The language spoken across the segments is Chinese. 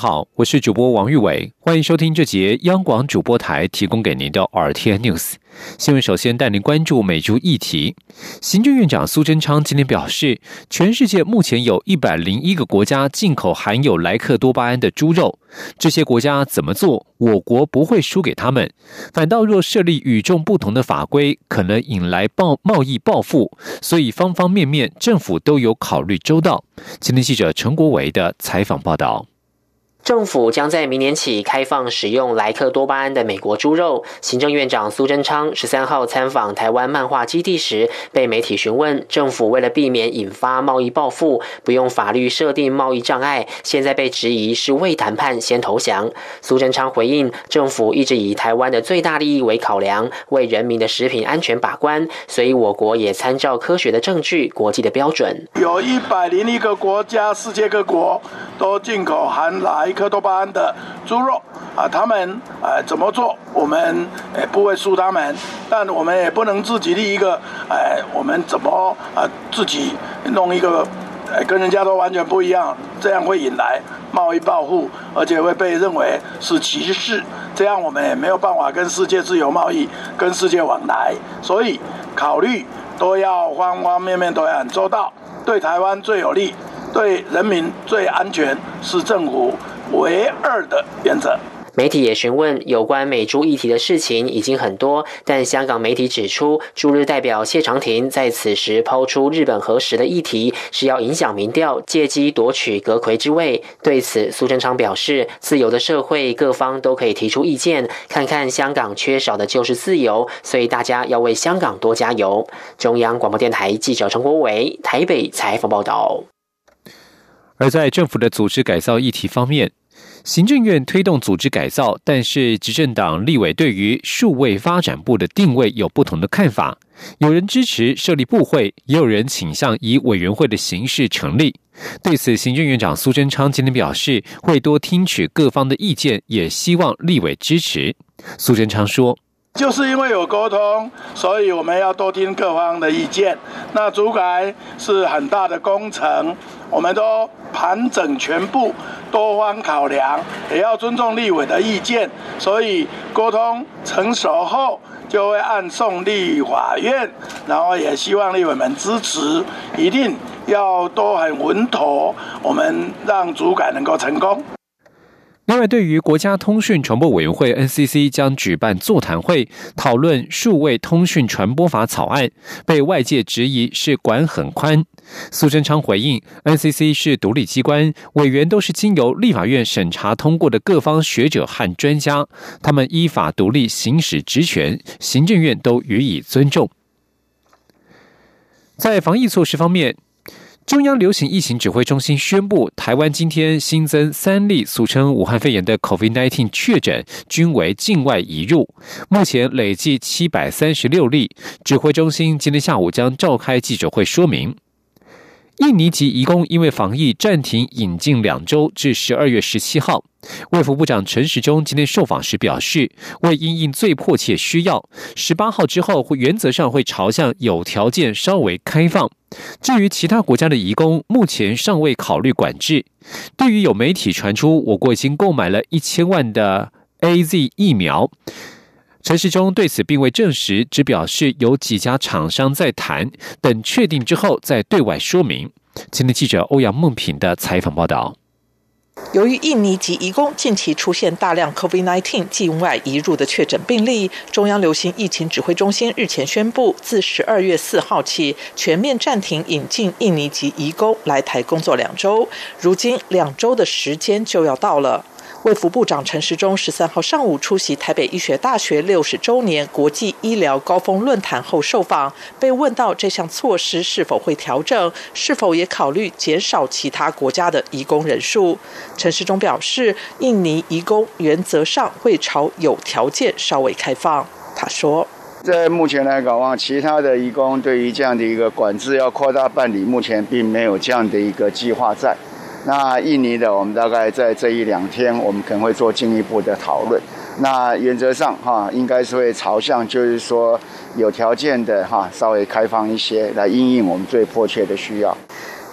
好，我是主播王玉伟，欢迎收听这节央广主播台提供给您的 RTN News 新闻。首先带您关注美猪议题。行政院长苏贞昌今天表示，全世界目前有一百零一个国家进口含有莱克多巴胺的猪肉，这些国家怎么做，我国不会输给他们。反倒若设立与众不同的法规，可能引来暴贸易报复，所以方方面面政府都有考虑周到。今天记者陈国维的采访报道。政府将在明年起开放使用莱克多巴胺的美国猪肉。行政院长苏贞昌十三号参访台湾漫画基地时，被媒体询问，政府为了避免引发贸易报复，不用法律设定贸易障碍，现在被质疑是未谈判先投降。苏贞昌回应，政府一直以台湾的最大利益为考量，为人民的食品安全把关，所以我国也参照科学的证据、国际的标准。有一百零一个国家，世界各国都进口含莱。莱克多巴胺的猪肉啊，他们呃怎么做，我们也不会输他们，但我们也不能自己立一个，哎，我们怎么啊自己弄一个，哎跟人家都完全不一样，这样会引来贸易报复，而且会被认为是歧视，这样我们也没有办法跟世界自由贸易，跟世界往来，所以考虑都要方方面面都要很周到，对台湾最有利，对人民最安全是政府。唯二的原则。媒体也询问有关美珠议题的事情已经很多，但香港媒体指出，驻日代表谢长廷在此时抛出日本核实的议题，是要影响民调，借机夺取阁魁之位。对此，苏贞昌表示，自由的社会各方都可以提出意见，看看香港缺少的就是自由，所以大家要为香港多加油。中央广播电台记者陈国伟台北采访报道。而在政府的组织改造议题方面。行政院推动组织改造，但是执政党立委对于数位发展部的定位有不同的看法。有人支持设立部会，也有人倾向以委员会的形式成立。对此，行政院长苏贞昌今天表示，会多听取各方的意见，也希望立委支持。苏贞昌说。就是因为有沟通，所以我们要多听各方的意见。那主改是很大的工程，我们都盘整全部，多方考量，也要尊重立委的意见。所以沟通成熟后，就会按送立法院，然后也希望立委们支持，一定要都很稳妥，我们让主改能够成功。另外，对于国家通讯传播委员会 NCC 将举办座谈会，讨论数位通讯传播法草案，被外界质疑是管很宽。苏贞昌回应，NCC 是独立机关，委员都是经由立法院审查通过的各方学者和专家，他们依法独立行使职权，行政院都予以尊重。在防疫措施方面。中央流行疫情指挥中心宣布，台湾今天新增三例俗称武汉肺炎的 COVID-19 确诊，均为境外移入，目前累计七百三十六例。指挥中心今天下午将召开记者会说明。印尼籍移工因为防疫暂停引进两周，至十二月十七号。卫福部长陈时中今天受访时表示，为因应最迫切需要，十八号之后会原则上会朝向有条件稍微开放。至于其他国家的移工，目前尚未考虑管制。对于有媒体传出我国已经购买了一千万的 A Z 疫苗，陈时中对此并未证实，只表示有几家厂商在谈，等确定之后再对外说明。今天记者欧阳梦平的采访报道。由于印尼及移工近期出现大量 COVID-19 境外移入的确诊病例，中央流行疫情指挥中心日前宣布，自十二月四号起全面暂停引进印尼及移工来台工作两周。如今两周的时间就要到了。卫福部长陈时中十三号上午出席台北医学大学六十周年国际医疗高峰论坛后受访，被问到这项措施是否会调整，是否也考虑减少其他国家的移工人数。陈时中表示，印尼移工原则上会朝有条件稍微开放。他说，在目前来讲，其他的移工对于这样的一个管制要扩大办理，目前并没有这样的一个计划在。那印尼的，我们大概在这一两天，我们可能会做进一步的讨论。那原则上哈，应该是会朝向，就是说有条件的哈，稍微开放一些，来应应我们最迫切的需要。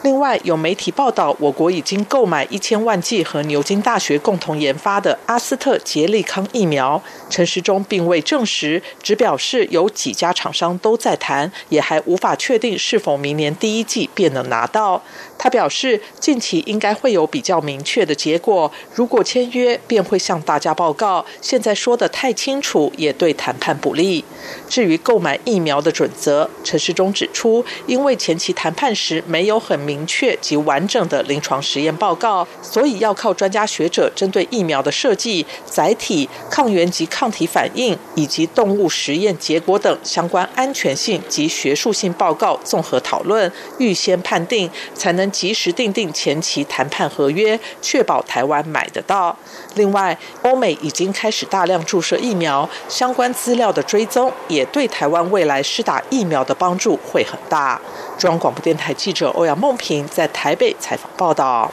另外，有媒体报道，我国已经购买一千万剂和牛津大学共同研发的阿斯特捷利康疫苗。陈时中并未证实，只表示有几家厂商都在谈，也还无法确定是否明年第一季便能拿到。他表示，近期应该会有比较明确的结果，如果签约，便会向大家报告。现在说的太清楚，也对谈判不利。至于购买疫苗的准则，陈时中指出，因为前期谈判时没有很明确及完整的临床实验报告，所以要靠专家学者针对疫苗的设计、载体、抗原及抗体反应以及动物实验结果等相关安全性及学术性报告综合讨论，预先判定，才能。及时订定前期谈判合约，确保台湾买得到。另外，欧美已经开始大量注射疫苗，相关资料的追踪也对台湾未来施打疫苗的帮助会很大。中央广播电台记者欧阳梦平在台北采访报道。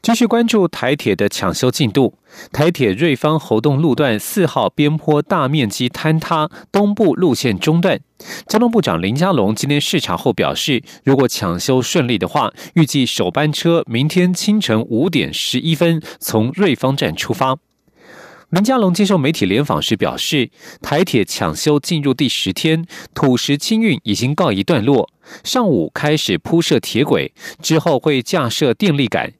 继续关注台铁的抢修进度。台铁瑞芳侯洞路段四号边坡大面积坍塌，东部路线中断。交通部长林佳龙今天视察后表示，如果抢修顺利的话，预计首班车明天清晨五点十一分从瑞芳站出发。林佳龙接受媒体联访时表示，台铁抢修进入第十天，土石清运已经告一段落，上午开始铺设铁轨，之后会架设电力杆。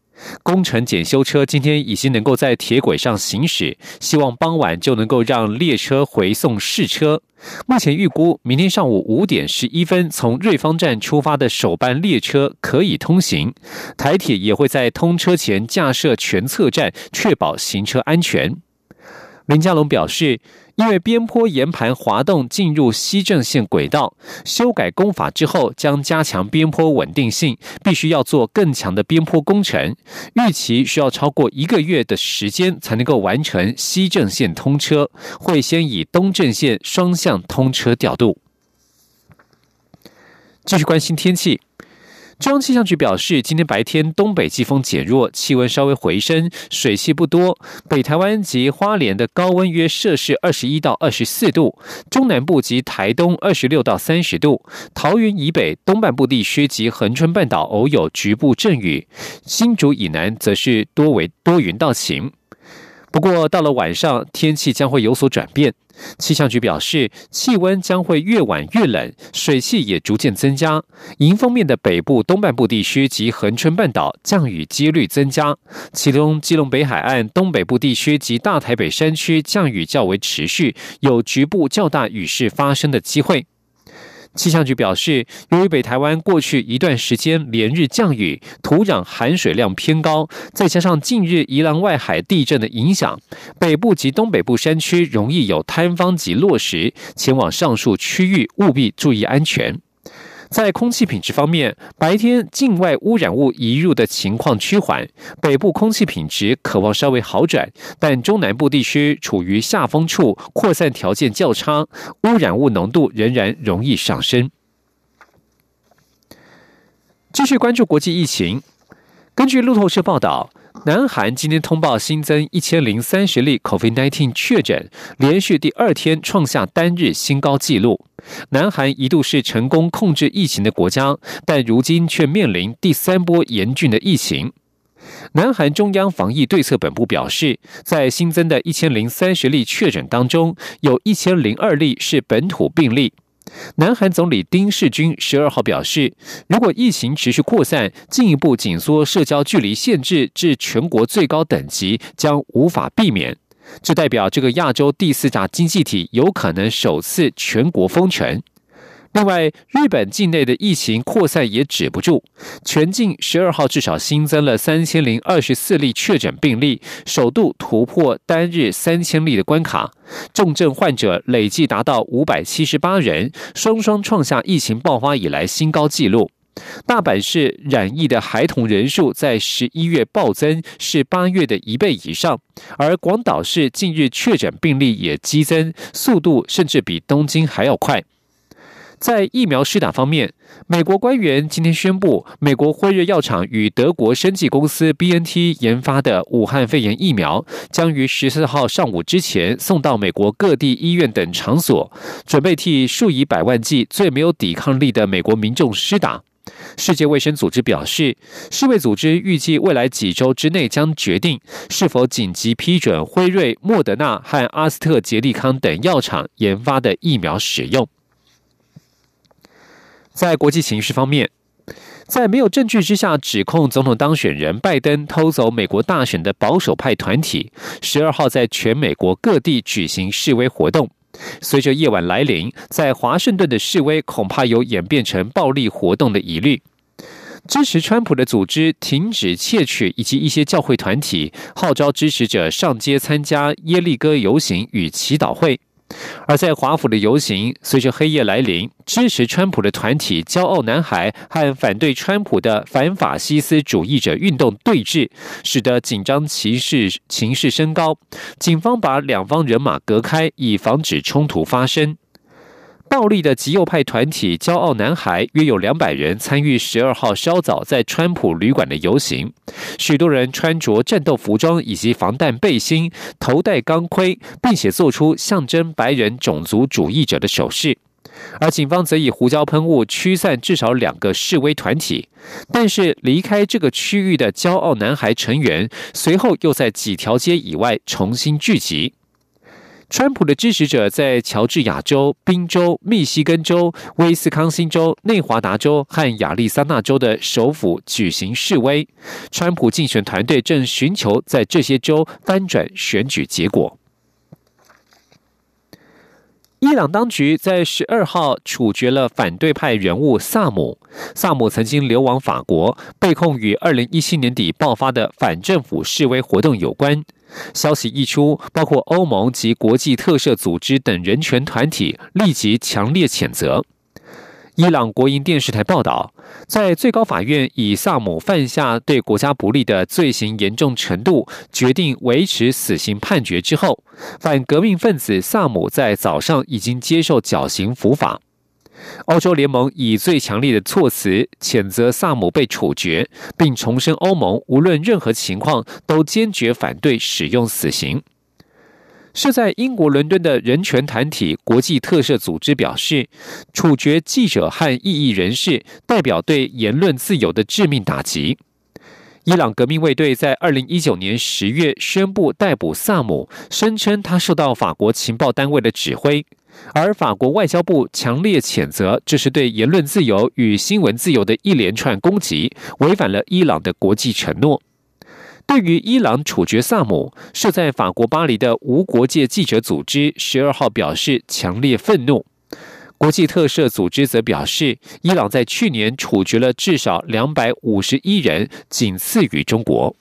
工程检修车今天已经能够在铁轨上行驶，希望傍晚就能够让列车回送试车。目前预估明天上午五点十一分从瑞芳站出发的首班列车可以通行。台铁也会在通车前架设全侧站，确保行车安全。林佳龙表示。因为边坡岩盘滑动进入西正线轨道，修改工法之后将加强边坡稳定性，必须要做更强的边坡工程，预期需要超过一个月的时间才能够完成西正线通车，会先以东正线双向通车调度。继续关心天气。中央气象局表示，今天白天东北季风减弱，气温稍微回升，水汽不多。北台湾及花莲的高温约摄氏二十一到二十四度，中南部及台东二十六到三十度，桃园以北东半部地区及恒春半岛偶有局部阵雨，新竹以南则是多为多云到晴。不过，到了晚上，天气将会有所转变。气象局表示，气温将会越晚越冷，水汽也逐渐增加。迎风面的北部东半部地区及恒春半岛降雨几率增加，其中基隆北海岸东北部地区及大台北山区降雨较为持续，有局部较大雨势发生的机会。气象局表示，由于北台湾过去一段时间连日降雨，土壤含水量偏高，再加上近日宜兰外海地震的影响，北部及东北部山区容易有坍方及落石，前往上述区域务必注意安全。在空气品质方面，白天境外污染物移入的情况趋缓，北部空气品质可望稍微好转，但中南部地区处于下风处，扩散条件较差，污染物浓度仍然容易上升。继续关注国际疫情，根据路透社报道。南韩今天通报新增一千零三十例 COVID-19 确诊，连续第二天创下单日新高纪录。南韩一度是成功控制疫情的国家，但如今却面临第三波严峻的疫情。南韩中央防疫对策本部表示，在新增的一千零三十例确诊当中，有一千零二例是本土病例。南韩总理丁世军十二号表示，如果疫情持续扩散，进一步紧缩社交距离限制至全国最高等级将无法避免。这代表这个亚洲第四大经济体有可能首次全国封城。另外，日本境内的疫情扩散也止不住，全境十二号至少新增了三千零二十四例确诊病例，首度突破单日三千例的关卡，重症患者累计达到五百七十八人，双双创下疫情爆发以来新高纪录。大阪市染疫的孩童人数在十一月暴增，是八月的一倍以上，而广岛市近日确诊病例也激增，速度甚至比东京还要快。在疫苗施打方面，美国官员今天宣布，美国辉瑞药厂与德国生技公司 B N T 研发的武汉肺炎疫苗，将于十四号上午之前送到美国各地医院等场所，准备替数以百万计最没有抵抗力的美国民众施打。世界卫生组织表示，世卫组织预计未来几周之内将决定是否紧急批准辉瑞、莫德纳和阿斯特捷利康等药厂研发的疫苗使用。在国际形势方面，在没有证据之下指控总统当选人拜登偷走美国大选的保守派团体，十二号在全美国各地举行示威活动。随着夜晚来临，在华盛顿的示威恐怕有演变成暴力活动的疑虑。支持川普的组织停止窃取，以及一些教会团体号召支持者上街参加耶利哥游行与祈祷会。而在华府的游行，随着黑夜来临，支持川普的团体“骄傲男孩”和反对川普的反法西斯主义者运动对峙，使得紧张情势情势升高。警方把两方人马隔开，以防止冲突发生。暴力的极右派团体“骄傲男孩”约有两百人参与十二号稍早在川普旅馆的游行，许多人穿着战斗服装以及防弹背心，头戴钢盔，并且做出象征白人种族主义者的手势。而警方则以胡椒喷雾驱散至少两个示威团体，但是离开这个区域的“骄傲男孩”成员随后又在几条街以外重新聚集。川普的支持者在乔治亚州、宾州、密西根州、威斯康星州、内华达州和亚利桑那州的首府举行示威。川普竞选团队正寻求在这些州翻转选举结果。伊朗当局在十二号处决了反对派人物萨姆。萨姆曾经流亡法国，被控与二零一七年底爆发的反政府示威活动有关。消息一出，包括欧盟及国际特赦组织等人权团体立即强烈谴责。伊朗国营电视台报道，在最高法院以萨姆犯下对国家不利的罪行严重程度，决定维持死刑判决之后，反革命分子萨姆在早上已经接受绞刑伏法。欧洲联盟以最强烈的措辞谴责萨姆被处决，并重申欧盟无论任何情况都坚决反对使用死刑。设在英国伦敦的人权团体国际特赦组织表示，处决记者和异议人士代表对言论自由的致命打击。伊朗革命卫队在二零一九年十月宣布逮捕萨姆，声称他受到法国情报单位的指挥。而法国外交部强烈谴责，这是对言论自由与新闻自由的一连串攻击，违反了伊朗的国际承诺。对于伊朗处决萨姆，设在法国巴黎的无国界记者组织十二号表示强烈愤怒。国际特赦组织则表示，伊朗在去年处决了至少两百五十一人，仅次于中国。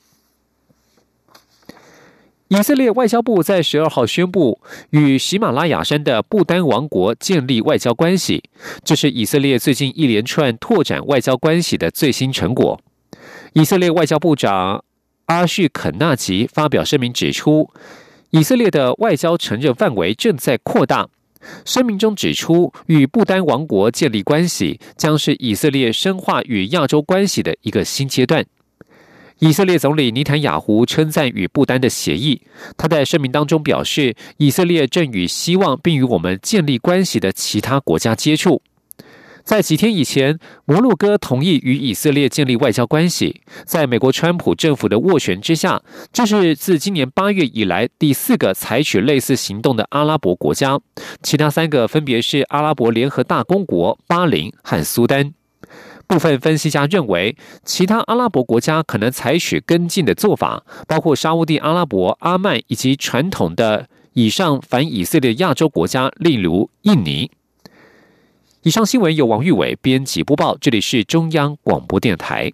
以色列外交部在十二号宣布与喜马拉雅山的不丹王国建立外交关系，这是以色列最近一连串拓展外交关系的最新成果。以色列外交部长阿叙肯纳吉发表声明指出，以色列的外交承认范围正在扩大。声明中指出，与不丹王国建立关系将是以色列深化与亚洲关系的一个新阶段。以色列总理尼坦雅胡称赞与不丹的协议。他在声明当中表示，以色列正与希望并与我们建立关系的其他国家接触。在几天以前，摩洛哥同意与以色列建立外交关系。在美国川普政府的斡旋之下，这是自今年八月以来第四个采取类似行动的阿拉伯国家。其他三个分别是阿拉伯联合大公国、巴林和苏丹。部分分析家认为，其他阿拉伯国家可能采取跟进的做法，包括沙地阿拉伯、阿曼以及传统的以上反以色列亚洲国家，例如印尼。以上新闻由王玉伟编辑播报，这里是中央广播电台。